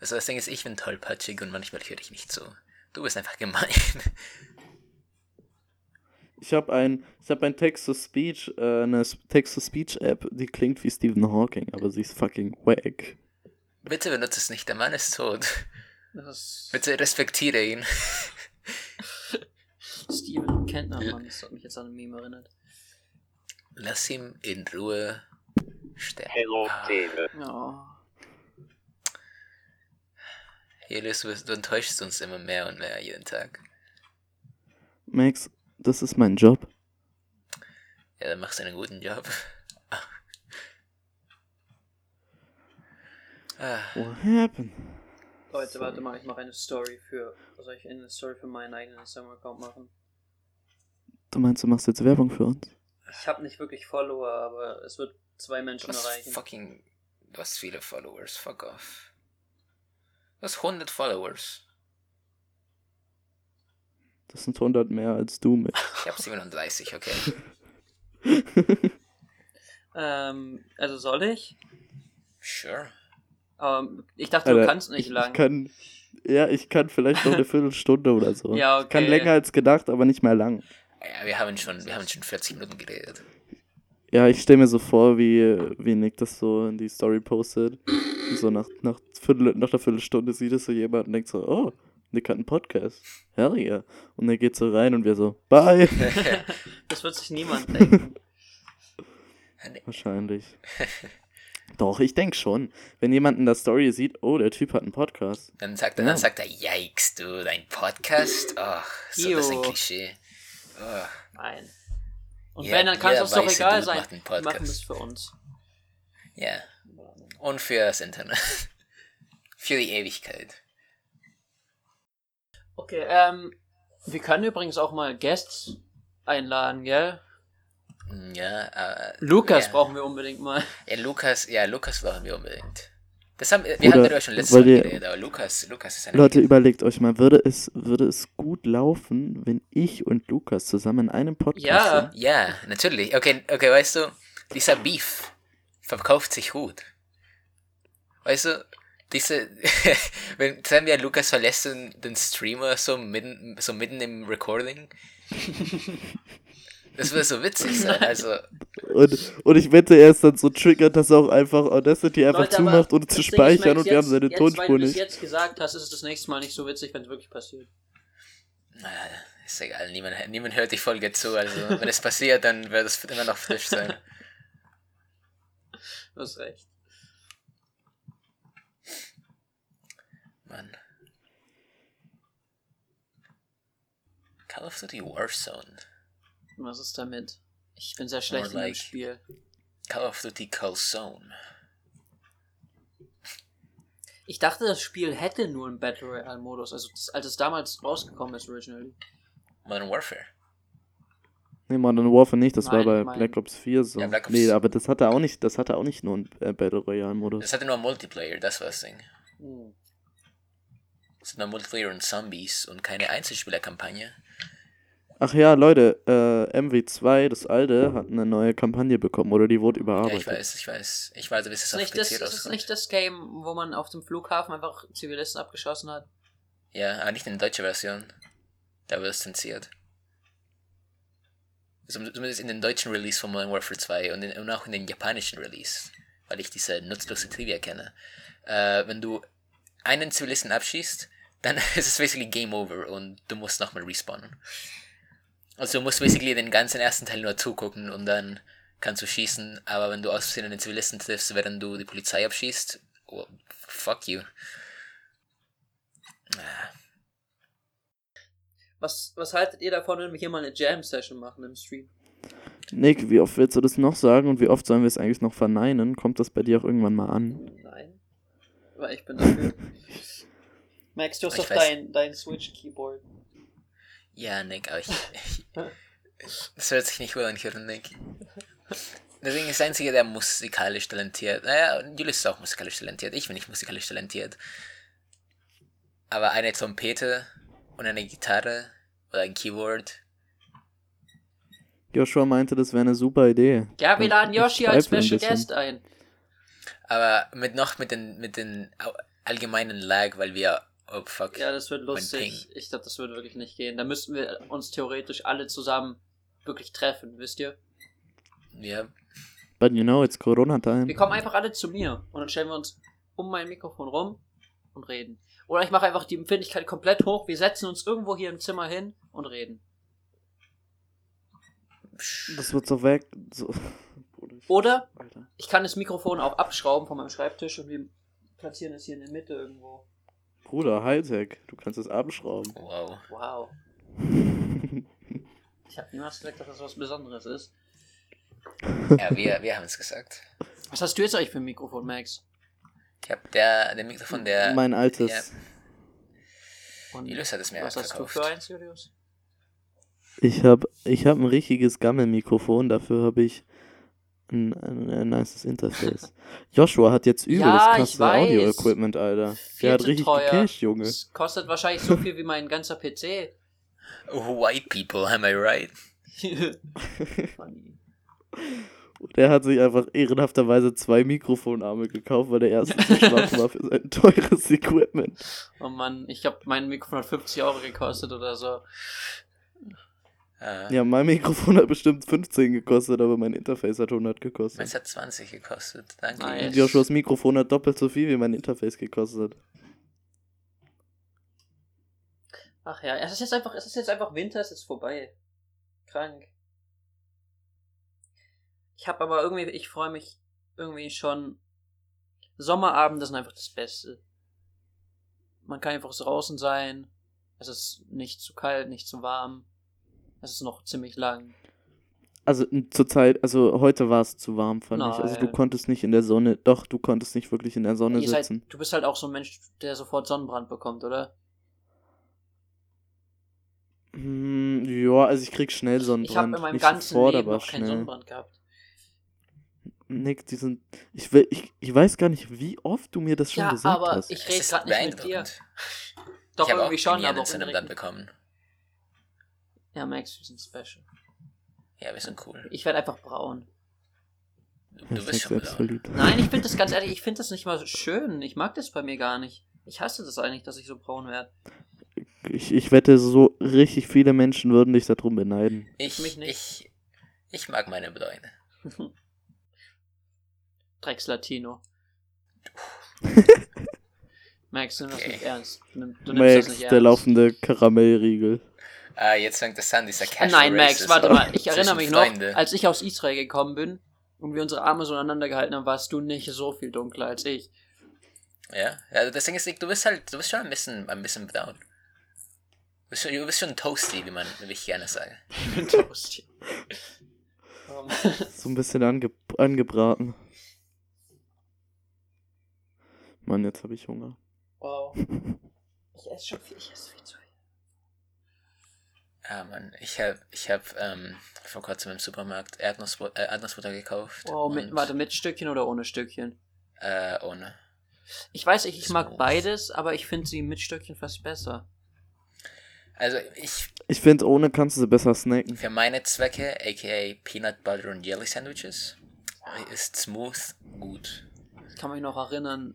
Also das Ding ist, ich bin tollpatschig und manchmal höre ich nicht zu. Du bist einfach gemein. Ich habe ein, ich hab ein Text-to-Speech, äh, eine Text-to-Speech-App, die klingt wie Stephen Hawking, aber sie ist fucking wack. Bitte benutze es nicht, der Mann ist tot. Das Bitte respektiere ihn. Steven Kentner, Mann, das hat mich jetzt an ein Meme erinnert. Lass ihn in Ruhe sterben. Hello, Ah. David. Ja. Helios, du, du enttäuschst uns immer mehr und mehr jeden Tag. Max, das ist mein Job. Ja, dann machst du einen guten Job. Ah, What happened? Leute, warte mal, ich mache eine Story für. Soll ich eine Story für meinen eigenen Instagram-Account machen? Du meinst, du machst jetzt Werbung für uns? Ich habe nicht wirklich Follower, aber es wird zwei du Menschen hast erreichen. fucking. Du hast viele Followers. Fuck off. Du hast 100 Followers. Das sind 100 mehr als du mit. Ich hab 37, okay. Ähm, also soll ich? Sure. Ähm, ich dachte, Alter, du kannst nicht ich, lang. Ich kann, ja, ich kann vielleicht noch eine Viertelstunde oder so. Ja, Ich kann okay. länger als gedacht, aber nicht mehr lang. Ja, wir haben schon, wir haben schon 40 Minuten geredet. Ja, ich stelle mir so vor, wie, wie Nick das so in die Story postet. So nach, nach, Viertel, nach einer Viertelstunde sieht es so jemand und denkt so, oh, Nick hat einen Podcast. Hell yeah. Und er geht so rein und wir so, bye. Das wird sich niemand denken. Wahrscheinlich. Doch, ich denke schon. Wenn jemand in der Story sieht, oh, der Typ hat einen Podcast. Dann sagt er, Ja. dann sagt er, yikes, du, dein Podcast? Ach, so das ist ein. Klischee. Oh. Nein. Und Ja, wenn, dann kann es uns doch egal sein. macht einen Wir machen es für uns. Ja. Und für das Internet. für die Ewigkeit. Okay, ähm, wir können übrigens auch mal Guests einladen, gell? Ja, äh, Lukas ja. brauchen wir unbedingt mal. Ja, Lukas, ja, Lukas brauchen wir unbedingt. Das haben, wir Oder hatten darüber schon letztes Mal geredet, aber Lukas, Lukas ist ein Leute, überlegt euch mal, würde es, würde es gut laufen, wenn ich und Lukas zusammen in einem Podcast Ja. sind? Ja, natürlich. Okay, okay, weißt du, dieser Beef verkauft sich gut. Weißt du, diese, wenn sagen wir, Lukas verlässt den, den Streamer so mitten, so mitten im Recording. Das würde so witzig sein. Also, Und, und ich wette, er ist dann so triggert, dass er auch einfach Audacity einfach Leute, zumacht, ohne zu speichern und wir haben jetzt- seine jetzt, Weil Tonspur du das nicht. jetzt gesagt hast, ist es das nächste Mal nicht so witzig, wenn es wirklich passiert. naja, ist egal. Niemand, niemand hört die Folge zu. Also, wenn es passiert, dann wird es immer noch frisch sein. Du hast recht. Mann. Call of Duty Warzone. Was ist damit? Ich bin sehr schlecht in dem like- Spiel. Call of Duty Calzone. Ich dachte, das Spiel hätte nur einen Battle Royale Modus, also das, als es damals rausgekommen ist, originally. Modern Warfare. Nee, Modern Warfare nicht, das war Nein, bei mein- Black Ops 4 so. Ja, Black Ops- Nee, aber das hatte auch nicht, das hatte auch nicht nur einen äh, Battle Royale Modus. Das hatte nur Multiplayer, das war das Ding. Hm. Es hat nur Multiplayer und Zombies und keine Einzelspielerkampagne. Ach ja, Leute, äh, MW2, das alte, hat eine neue Kampagne bekommen oder die wurde Ja, überarbeitet. ich weiß, ich weiß. Ich warte, bis es Ist, auf nicht das, ist das rauskommt. nicht das Game, wo man auf dem Flughafen einfach Zivilisten abgeschossen hat? Ja, aber nicht in der deutschen Version. Da wird es zensiert. Zumindest in den deutschen Release von Modern Warfare 2 und, in, und auch in den japanischen Release, weil ich diese nutzlose Trivia kenne. Äh, wenn du einen Zivilisten abschießt, dann ist es basically Game Over und du musst nochmal respawnen. Also du musst basically den ganzen ersten Teil nur zugucken und dann kannst du schießen, aber wenn du aus Versehen einen Zivilisten triffst, während du die Polizei abschießt, well, fuck you. Ah. Was, was haltet ihr davon, wenn wir hier mal eine Jam-Session machen im Stream? Nick, wie oft willst du das noch sagen und wie oft sollen wir es eigentlich noch verneinen? Kommt das bei dir auch irgendwann mal an? Nein. Aber ich bin dafür. Max, du hast doch dein, dein Switch-Keyboard. Ja, Nick, aber ich, ich. Das hört sich nicht gut an, hören, Nick. Deswegen ist der Einzige, der musikalisch talentiert. Naja, Julius ist auch musikalisch talentiert. Ich bin nicht musikalisch talentiert. Aber eine Trompete und eine Gitarre oder ein Keyboard. Joshua meinte, das wäre eine super Idee. Ja, wir laden Ich Yoshi als ein Special bisschen. Guest ein. Aber mit noch mit den, mit den allgemeinen Lag, weil wir. Oh fuck. Ja, das wird lustig. Ich glaube, das wird wirklich nicht gehen. Da müssten wir uns theoretisch alle zusammen wirklich treffen, wisst ihr? Wir, But you know, it's Corona time. Wir kommen einfach alle zu mir und dann stellen wir uns um mein Mikrofon rum und reden. Oder ich mache einfach die Empfindlichkeit komplett hoch. Wir setzen uns irgendwo hier im Zimmer hin und reden. Das wird so weg. So. Oder ich kann das Mikrofon auch abschrauben von meinem Schreibtisch und wir platzieren es hier in der Mitte irgendwo. Bruder, Hightech, du kannst es abschrauben. wow. Wow. Ich habe niemals gesagt, dass das was Besonderes ist. Ja, wir, wir haben es gesagt. Was hast du jetzt eigentlich für ein Mikrofon, Max? Ich hab der, der Mikrofon, der. mein altes. Ja, Und Julius hat es mir was hast du verkauft. für eins, Julius? Ich habe ich hab ein richtiges Gammelmikrofon, dafür habe ich ein, ein, ein nices Interface. Joshua hat jetzt übelst Ja, ich krasse. Audio-Equipment, Alter. Viel Der hat richtig teuer. gecashed, Junge. Das kostet wahrscheinlich so viel wie mein ganzer PC. Oh, white people, am I right? Funny. Der hat sich einfach ehrenhafterweise zwei Mikrofonarme gekauft, weil der erste zu schwach war für sein teures Equipment. Oh Mann, ich glaube, mein Mikrofon hat 50 Euro gekostet oder so. Äh, Ja, mein Mikrofon hat bestimmt 15 gekostet, aber mein Interface hat 100 gekostet. Meins hat 20 gekostet. Danke. Nice. Joshuas Mikrofon hat doppelt so viel wie mein Interface gekostet. Ach ja, es ist jetzt einfach, es ist jetzt einfach Winter, es ist vorbei. Krank. Ich habe aber irgendwie, ich freue mich irgendwie schon. Sommerabende sind einfach das Beste. Man kann einfach draußen sein. Es ist nicht zu kalt, nicht zu warm. Es ist noch ziemlich lang. Also zur Zeit, also heute war es zu warm, fand ich. Also du Nein. konntest nicht in der Sonne, doch, du konntest nicht wirklich in der Sonne Ihr seid, sitzen. du bist halt auch so ein Mensch, der sofort Sonnenbrand bekommt, oder? Hm, ja, also ich krieg schnell Sonnenbrand. Ich habe in meinem nicht ganzen sofort, Leben aber noch keinen. Sonnenbrand gehabt. Nick, die sind. Ich, will, ich, ich weiß gar nicht, wie oft du mir das schon Ja, gesagt aber hast. ich Es rede ist gerade nicht mit dir. Doch ich habe irgendwie auch schon, aber auch Sonnenbrand indirekt. bekommen. Ja, Max, wir sind special. Ja, wir sind cool. Ich werde einfach braun. Du, du bist schon selbstverliebt. Nein, ich finde das ganz ehrlich, ich finde das nicht mal so schön. Ich mag das bei mir gar nicht. Ich hasse das eigentlich, dass ich so braun werde. Ich, ich wette, so richtig viele Menschen würden dich darum beneiden. Ich, Mich nicht. ich, ich mag meine Bräune. Drecks Latino. Max, nimm das Okay. nicht ernst. Du, nimm- du nimmst das Max, nicht der ernst. laufende Karamellriegel. Ah, jetzt fängt das an, dieser Casual Nein, Max, warte mal. Ich erinnere mich noch, Freunde. als ich aus Israel gekommen bin und wir unsere Arme so aneinander gehalten haben, warst du nicht so viel dunkler als ich. Ja, ja, das Ding ist, du bist halt, du bist schon ein bisschen, ein bisschen braun. Du bist schon, du bist schon toasty, wie man, wie ich gerne sage. Ich bin Toast. Um, So ein bisschen ange angebraten. Mann, jetzt habe ich Hunger. wow. Ich esse schon viel, ich esse viel zu viel. Ah, Mann, ich hab, ich hab, ähm, vor kurzem im Supermarkt Erdnussbutter, äh, Erdnussbutter gekauft. Wow, mit, und, warte, mit Stückchen oder ohne Stückchen? Äh, ohne. Ich weiß nicht, ich mag beides, aber ich finde sie mit Stückchen fast besser. Also, ich, Ich finde, ohne kannst du sie besser snacken. für meine Zwecke, aka Peanut Butter und Jelly Sandwiches, ist smooth gut. Ich kann mich noch erinnern,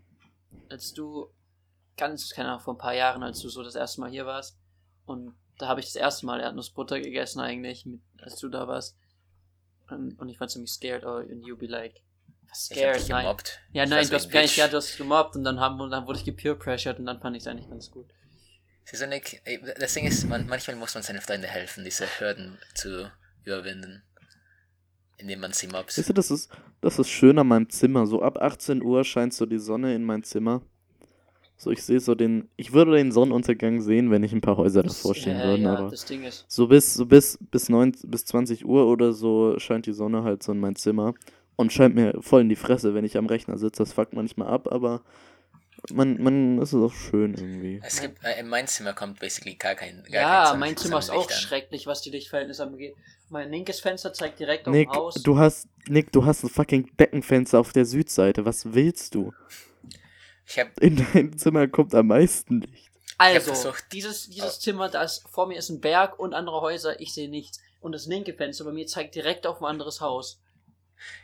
als du, ganz, keine Ahnung, vor ein paar Jahren, als du so das erste Mal hier warst. Und da habe ich das erste Mal Erdnussbutter gegessen eigentlich, mit, als du da warst. Und, und ich war ziemlich scared, oh, and you be like, was Ich hab dich scared? Nein. gemobbt. Ja, Ich nein, so du hast gar nicht, ja, du hast gemobbt und dann, haben, und dann wurde ich gepeer pressured und dann fand ich es eigentlich ganz gut. Siehst du, Nick, das Ding ist, man, manchmal muss man seinen Freunden helfen, diese Hürden zu überwinden. Indem man sie mobst. Weißt du, das ist, das ist schön an meinem Zimmer. So ab 18 Uhr scheint so die Sonne in mein Zimmer. So, ich sehe so den, ich würde den Sonnenuntergang sehen, wenn ich ein paar Häuser davor stehen äh, würden, ja, aber das Ding ist. so bis, so bis, bis, 9, bis 20 Uhr oder so scheint die Sonne halt so in mein Zimmer und scheint mir voll in die Fresse, wenn ich am Rechner sitze. Das fuckt manchmal ab, aber man, man, es ist auch schön irgendwie. Es gibt, äh, in mein Zimmer kommt basically gar kein. Gar Ja, kein mein Zimmer ist auch an. schrecklich, was die Lichtverhältnisse angeht. Mein linkes Fenster zeigt direkt auf Nick, dem Haus. du hast, Nick, du hast ein fucking Deckenfenster auf der Südseite. Was willst du? Ich habe In dein Zimmer kommt am meisten Licht. Also, dieses, dieses Zimmer, da ist, vor mir ist ein Berg und andere Häuser, ich sehe nichts. Und das linke Fenster bei mir zeigt direkt auf ein anderes Haus.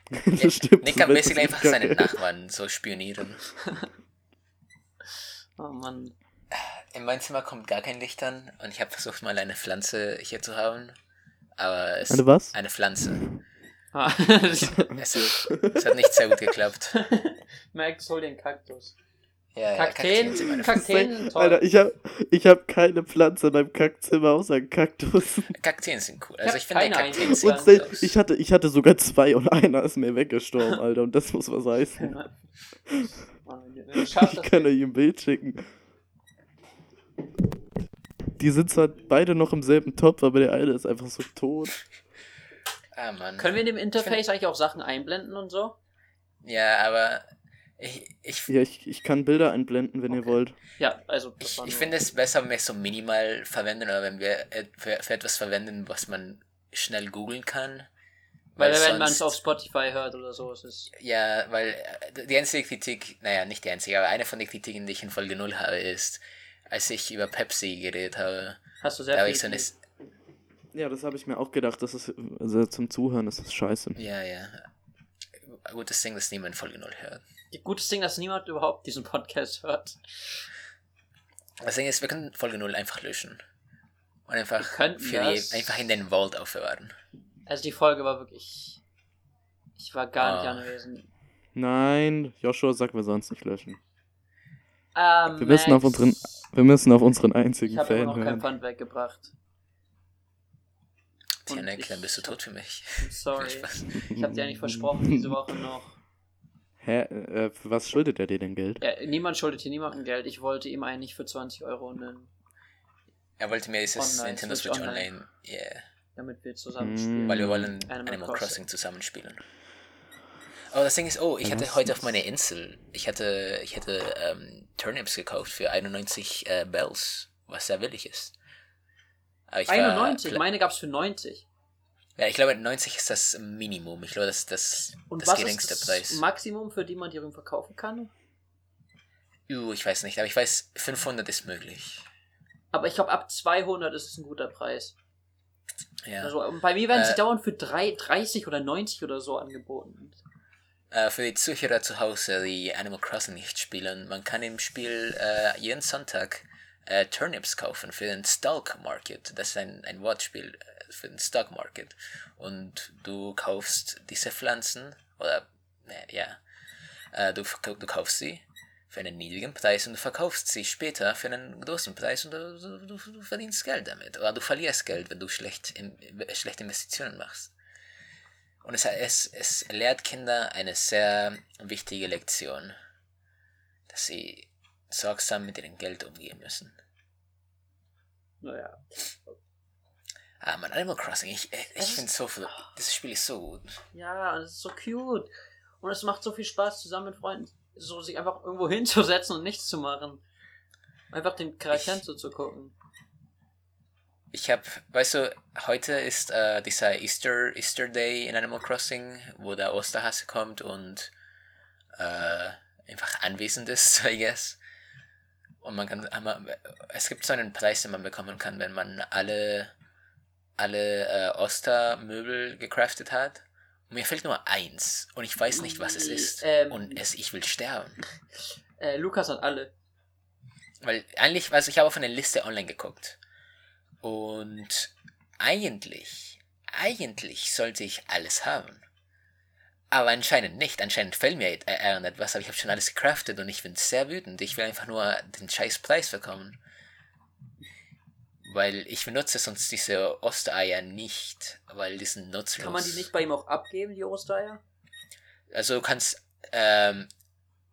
das stimmt. Nick kann basically einfach es seine geil. Nachbarn so spionieren. Oh Mann. In mein Zimmer kommt gar kein Licht an und ich habe versucht mal eine Pflanze hier zu haben. Aber es Eine was? eine Pflanze. Ah, Es, es hat nicht sehr gut geklappt. Max, hol den Kaktus. Ja, ja, Kakteen, sind meine Kakteen, toll. Alter, ich hab, ich hab keine Pflanze in meinem Kackzimmer außer Kaktus. Kakteen sind cool. Ich Also hab ich finde Kakteen Pflanze. selbst, ich, hatte, ich hatte sogar zwei und einer ist mir weggestorben, Alter. Und das muss was heißen. Ich kann euch ein Bild schicken. Die sind zwar beide noch im selben Topf, aber der eine ist einfach so tot. Ah, Mann. Können wir in dem Interface eigentlich auch Sachen einblenden und so? Ja, aber ich, ich, Ja, ich, ich kann Bilder einblenden, wenn ihr Okay. wollt. Ja, also. das ich, ich finde es besser, wenn wir es so minimal verwenden oder wenn wir für, für etwas verwenden, was man schnell googeln kann. Weil, wenn man es auf Spotify hört oder so, ist es. Ja, weil äh, die einzige Kritik, naja, nicht die einzige, aber eine von den Kritiken, die ich in Folge 0 habe, ist, als ich über Pepsi geredet habe, Hast du da sehr habe viel. ich so eine. Ja, das habe ich mir auch gedacht. Das ist, also zum Zuhören ist das scheiße. Ja, ja. Gutes Ding, das niemand in Folge 0 hört. Gutes Ding, dass niemand überhaupt diesen Podcast hört. Das Ding ist, wir können Folge 0 einfach löschen. Und einfach, für das. die, einfach in den Vault aufbewahren. Also die Folge war wirklich. Ich war gar nicht Ah. anwesend. Nein, Joshua sagt, wir sollen es nicht löschen. Ähm, Wir müssen auf unseren, wir müssen auf unseren einzigen Ich habe immer Fan noch kein. Pfand weggebracht. Tja, ich- bist du tot für mich. I'm sorry. Ich habe dir eigentlich versprochen, diese Woche noch. Hä, äh, für was schuldet er dir denn Geld? Ja, niemand schuldet hier niemandem Geld. Ich wollte ihm eigentlich für 20 Euro nennen, Er wollte mir dieses Online, Nintendo Switch Switch Online. Online, yeah, damit wir zusammen Mm. spielen. weil wir wollen Animal Animal, Crossing. Zusammenspielen. Aber das Ding ist, oh, ich hatte heute auf meine Insel, ich hatte, ich hatte ähm, Turnips gekauft für 91 äh, Bells, was sehr billig ist. Aber ich war 91, pla- meine gab's für 90. Ja, ich glaube 90 ist das Minimum. Ich glaube, das ist das, Und das was geringste ist das Preis. Maximum, für die man die Ring verkaufen kann? Uh, ich weiß nicht, aber ich weiß, 500 ist möglich. Aber ich glaube, ab 200 ist es ein guter Preis. Ja. Also bei mir werden sie Äh. dauernd für drei, 30 oder 90 oder so angeboten. Äh, für die Zuhörer zu Hause, die Animal Crossing nicht spielen, man kann im Spiel äh, jeden Sonntag äh, Turnips kaufen für den Stock Market. Das ist ein, ein Wortspiel für den Stock Market. Und du kaufst diese Pflanzen, oder, ne, ja, äh, du, du kaufst sie für einen niedrigen Preis und du verkaufst sie später für einen großen Preis und du, du, du, verdienst Geld damit. Oder du verlierst Geld, wenn du schlecht schlechte Investitionen machst. Und es, es, es lehrt Kinder eine sehr wichtige Lektion, dass sie sorgsam mit ihrem Geld umgehen müssen. Naja. Ah, man, Animal Crossing, ich, ich, Das ich finde so viel, dieses Spiel ist so gut. Ja, es ist so cute. Und es macht so viel Spaß, zusammen mit Freunden so sich einfach irgendwo hinzusetzen und nichts zu machen. Einfach den Charakteren Ich- zuzugucken. Ich habe, weißt du, heute ist äh, dieser Easter, Easter Day in Animal Crossing, wo der Osterhase kommt und äh, einfach anwesend ist, I guess. Und man kann, aber es gibt so einen Preis, den man bekommen kann, wenn man alle, alle äh, Ostermöbel gecraftet hat. Und mir fehlt nur eins und ich weiß nicht, was es ist. Ähm. und es, ich will sterben. Äh, Lukas hat alle. Weil eigentlich, also ich habe auf eine Liste online geguckt. Und eigentlich, eigentlich sollte ich alles haben. Aber anscheinend nicht. Anscheinend fällt mir äh, irgendetwas, aber ich habe schon alles gecraftet und ich bin sehr wütend. Ich will einfach nur den scheiß Preis bekommen. Weil ich benutze sonst diese Ostereier nicht, weil die sind nutzlos. Kann man die nicht bei ihm auch abgeben, die Ostereier? Also du kannst, ähm,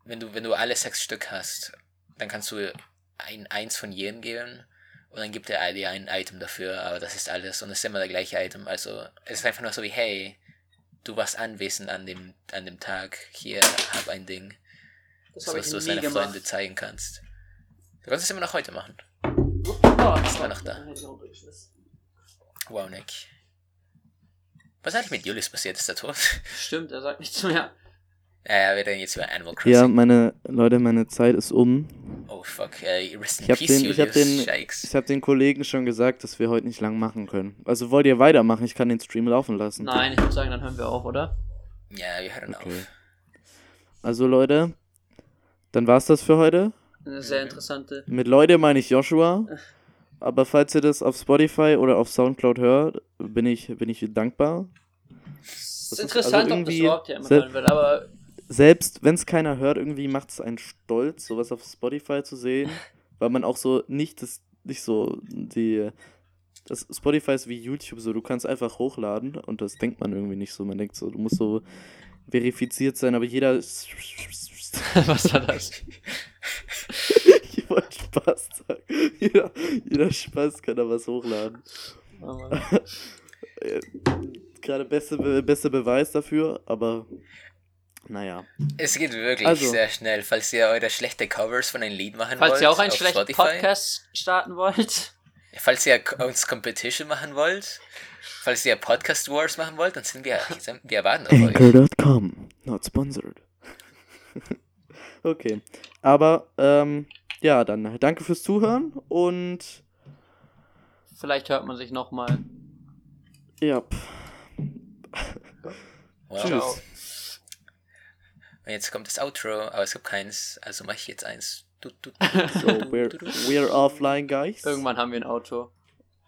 wenn du, wenn du alle sechs Stück hast dann kannst du ein eins von jedem geben und dann gibt er dir ein Item dafür, aber das ist alles und es ist immer der gleiche Item. Also es ist einfach nur so wie, hey, du warst anwesend an dem, an dem Tag, hier, hab ein Ding, Das so dass du es gemacht. Freunden zeigen kannst. Du kannst es immer noch heute machen. Oh, Ist noch da? Wow, Nick. Was ist eigentlich mit Julius passiert? Ist er tot? Stimmt, er sagt nichts mehr. Ja, ja, wir reden jetzt über Animal Crossing. Ja, meine Leute, meine Zeit ist um. Oh fuck, äh, rest in Ich hab peace, den- ich Julius. hab den- Shikes. Ich habe den Kollegen schon gesagt, dass wir heute nicht lang machen können. Also wollt ihr weitermachen? Ich kann den Stream laufen lassen. Nein, ich würde sagen, dann hören wir auf, oder? Ja, wir hören Okay. auf. Also Leute, dann war's das für heute. Eine sehr interessante. Mit Leute meine ich Joshua. Aber falls ihr das auf Spotify oder auf Soundcloud hört, bin ich, bin ich dankbar. Es ist interessant, also ob das überhaupt jemand hören will, aber Selbst wenn es keiner hört, irgendwie macht es einen stolz, sowas auf Spotify zu sehen. Weil man auch so nicht das, nicht so die. Das Spotify ist wie YouTube so, du kannst einfach hochladen und das denkt man irgendwie nicht so. Man denkt so, du musst so verifiziert sein, aber jeder. was war das? ich wollte Spaß sagen. Jeder, jeder Spaß kann da was hochladen. Aber Äh, Gerade beste, Be beste Beweis dafür, aber naja. Es geht wirklich Also. sehr schnell. Falls ihr eure schlechte Covers von einem Lied machen Falls wollt, ihr auch einen schlechten Spotify, Podcast starten wollt, falls ihr uns Competition machen wollt, falls ihr Podcast Wars machen wollt, dann sind wir, wir warten auf euch. Anchor.com, not sponsored. okay, aber ähm, ja, dann danke fürs Zuhören und vielleicht hört man sich nochmal. ja, Wow. tschüss. Und jetzt kommt das Outro, aber es gibt keins, also mache ich jetzt eins. Du, du, So, we're, we're offline, guys. Irgendwann haben wir ein Auto.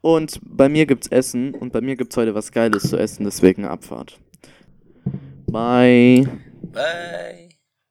Und bei mir gibt's Essen und bei mir gibt's heute was Geiles zu essen, deswegen Abfahrt. Bye. Bye.